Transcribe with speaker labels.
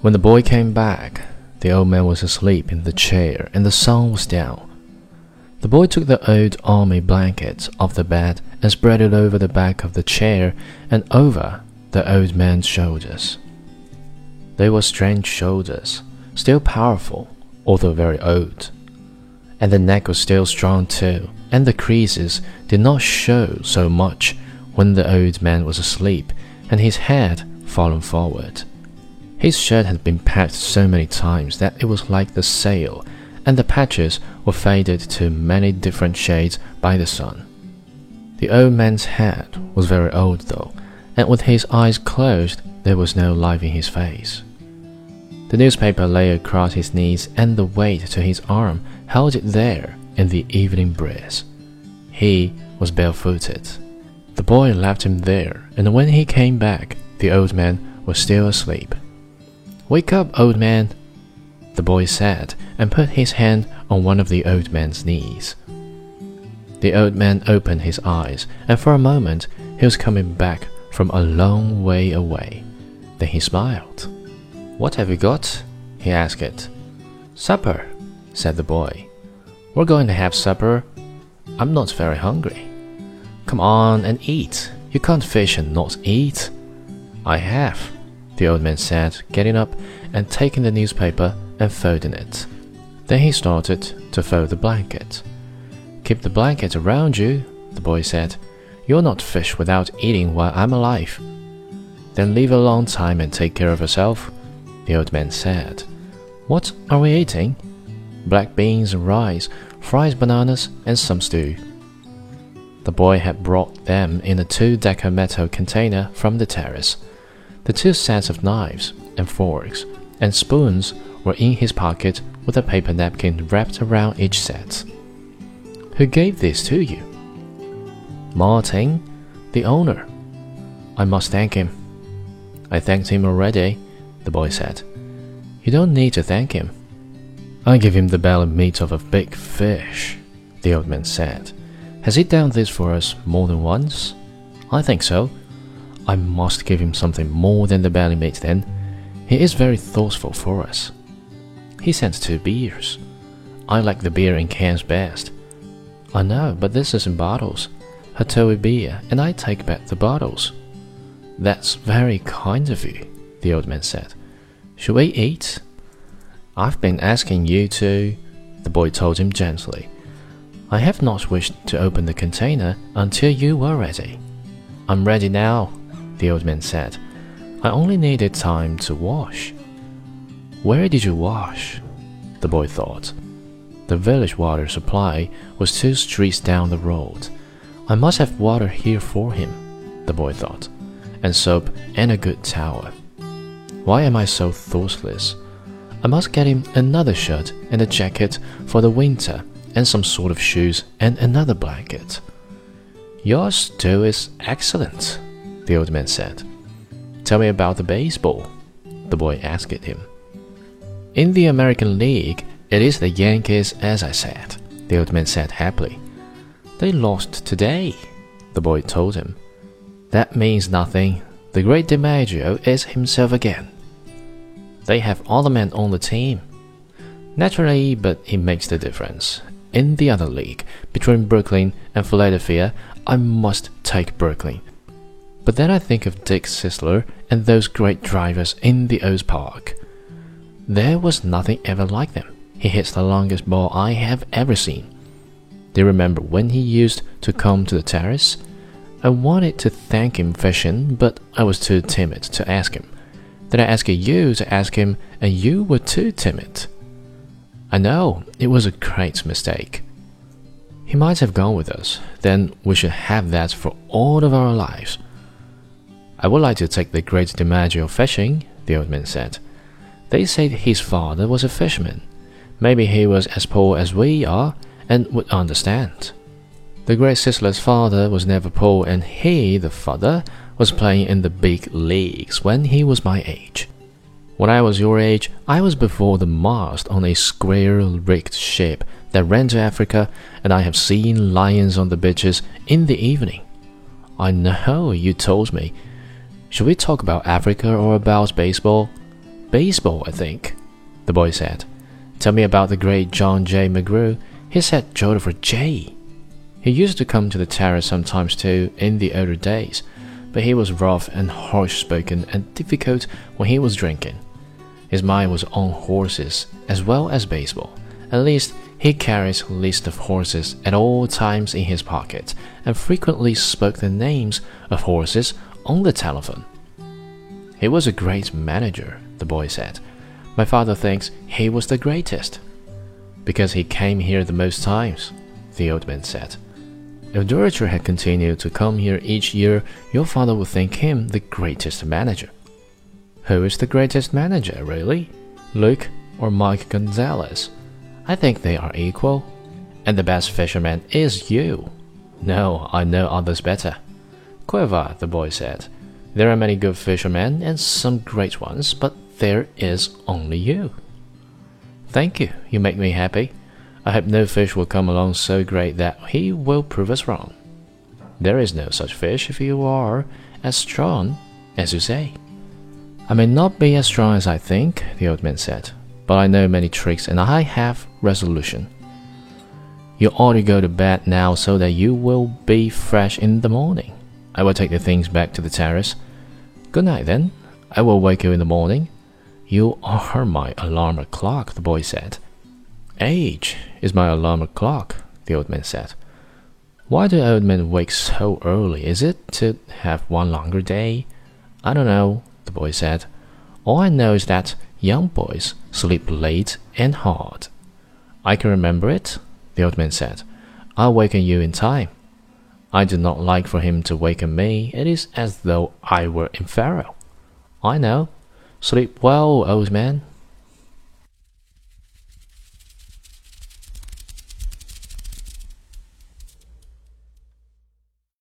Speaker 1: When the boy came back, the old man was asleep in the chair and the sun was down. The boy took the old army blanket off the bed and spread it over the back of the chair and over the old man's shoulders. They were strange shoulders, still powerful, although very old. And the neck was still strong too, and the creases did not show so much when the old man was asleep and his head fallen forward. His shirt had been patched so many times that it was like the sail, and the patches were faded to many different shades by the sun. The old man's head was very old though, and with his eyes closed, there was no life in his face. The newspaper lay across his knees, and the weight to his arm held it there in the evening breeze. He was barefooted. The boy left him there, and when he came back, the old man was still asleep. Wake up, old man, the boy said, and put his hand on one of the old man's knees. The old man opened his eyes, and for a moment he was coming back from a long way away. Then he smiled. What have you got? he asked. Supper, said the boy. We're going to have supper. I'm not very hungry. Come on and eat. You can't fish and not eat. I have, the old man said, getting up and taking the newspaper and folding it. Then he started to fold the blanket. Keep the blanket around you, the boy said. You'll not fish without eating while I'm alive. Then leave a long time and take care of yourself, the old man said. What are we eating? Black beans and rice, fried bananas, and some stew. The boy had brought them in a two decker metal container from the terrace. The two sets of knives and forks and spoons were in his pocket with a paper napkin wrapped around each set. Who gave this to you? Martin, the owner. I must thank him. I thanked him already, the boy said. You don't need to thank him. I give him the belly meat of a big fish, the old man said. Has he done this for us more than once? I think so. I must give him something more than the belly meat then. He is very thoughtful for us. He sent two beers. I like the beer in cans best. I know, but this is in bottles. Hatuey beer, and I take back the bottles. That's very kind of you, the old man said. Shall we eat? I've been asking you to, the boy told him gently. I have not wished to open the container until you were ready. I'm ready now, the old man said. I only needed time to wash. Where did you wash? The boy thought. The village water supply was two streets down the road. I must have water here for him, the boy thought, and soap and a good towel. Why am I so thoughtless? I must get him another shirt and a jacket for the winter, and some sort of shoes and another blanket. Your stew is excellent, the old man said. Tell me about the baseball, the boy asked him. In the American League, it is the Yankees, as I said, the old man said happily. They lost today, the boy told him. That means nothing. The great DiMaggio is himself again. They have all the men on the team. Naturally, but it makes the difference. In the other league, between Brooklyn and Philadelphia, I must take Brooklyn. But then I think of Dick Sisler and those great drivers in the O's Park. There was nothing ever like them. He hits the longest ball I have ever seen. Do you remember when he used to come to the terrace? I wanted to thank him fishing, but I was too timid to ask him. Then I asked you to ask him, and you were too timid. I know, it was a great mistake. He might have gone with us, then we should have that for all of our lives. I would like to take the great DiMaggio fishing, the old man said. They said his father was a fisherman. Maybe he was as poor as we are and would understand. The great Sisler's father was never poor, and he, the father, was playing in the big leagues when he was my age. When I was your age, I was before the mast on a square rigged ship that ran to Africa, and I have seen lions on the beaches in the evening. I know you told me. Should we talk about Africa or about baseball? Baseball, I think, the boy said. Tell me about the great John J. McGraw. He said Joseph J. He used to come to the terrace sometimes too in the older days, but he was rough and harsh spoken and difficult when he was drinking. His mind was on horses as well as baseball. At least he carries a list of horses at all times in his pocket and frequently spoke the names of horses on the telephone. He was a great manager, the boy said. My father thinks he was the greatest. Because he came here the most times, the old man said. If Durocher had continued to come here each year, your father would think him the greatest manager. Who is the greatest manager, really? Luque or Mike Gonzalez? I think they are equal. And the best fisherman is you. No, I know others better. Quiver, the boy said. There are many good fishermen and some great ones, but there is only you. Thank you, you make me happy. I hope no fish will come along so great that he will prove us wrong. There is no such fish if you are as strong as you say. I may not be as strong as I think, the old man said, but I know many tricks and I have resolution. You ought to go to bed now so that you will be fresh in the morning. I will take the things back to the terrace. Good night, then. I will wake you in the morning. You are my alarm clock, the boy said. Age is my alarm clock, the old man said. Why do old men wake so early? Is it to have one longer day? I don't know, the boy said. All I know is that young boys sleep late and hard. I can remember it, the old man said. I'll waken you in time. I do not like for him to waken me. It is as though I were in Pharaoh. I know. Sleep well, old man.